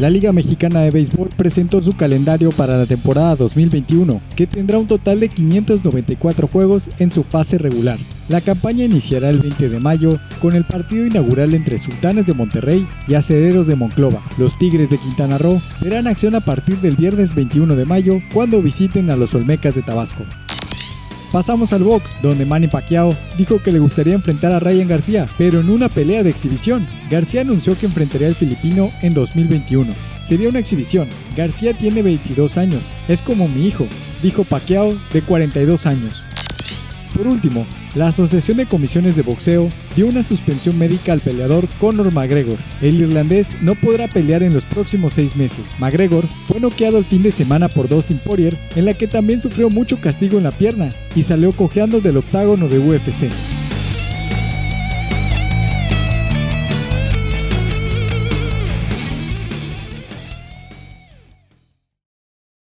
La Liga Mexicana de Béisbol presentó su calendario para la temporada 2021, que tendrá un total de 594 juegos en su fase regular. La campaña iniciará el 20 de mayo con el partido inaugural entre Sultanes de Monterrey y Acereros de Monclova. Los Tigres de Quintana Roo verán acción a partir del viernes 21 de mayo cuando visiten a los Olmecas de Tabasco. Pasamos al box, donde Manny Pacquiao dijo que le gustaría enfrentar a Ryan García, pero en una pelea de exhibición. García anunció que enfrentaría al filipino en 2021. Sería una exhibición. García tiene 22 años. Es como mi hijo, dijo Pacquiao de 42 años. Por último, la Asociación de Comisiones de Boxeo dio una suspensión médica al peleador Conor McGregor. El irlandés no podrá pelear en los próximos seis meses. McGregor fue noqueado el fin de semana por Dustin Poirier, en la que también sufrió mucho castigo en la pierna y salió cojeando del octágono de UFC.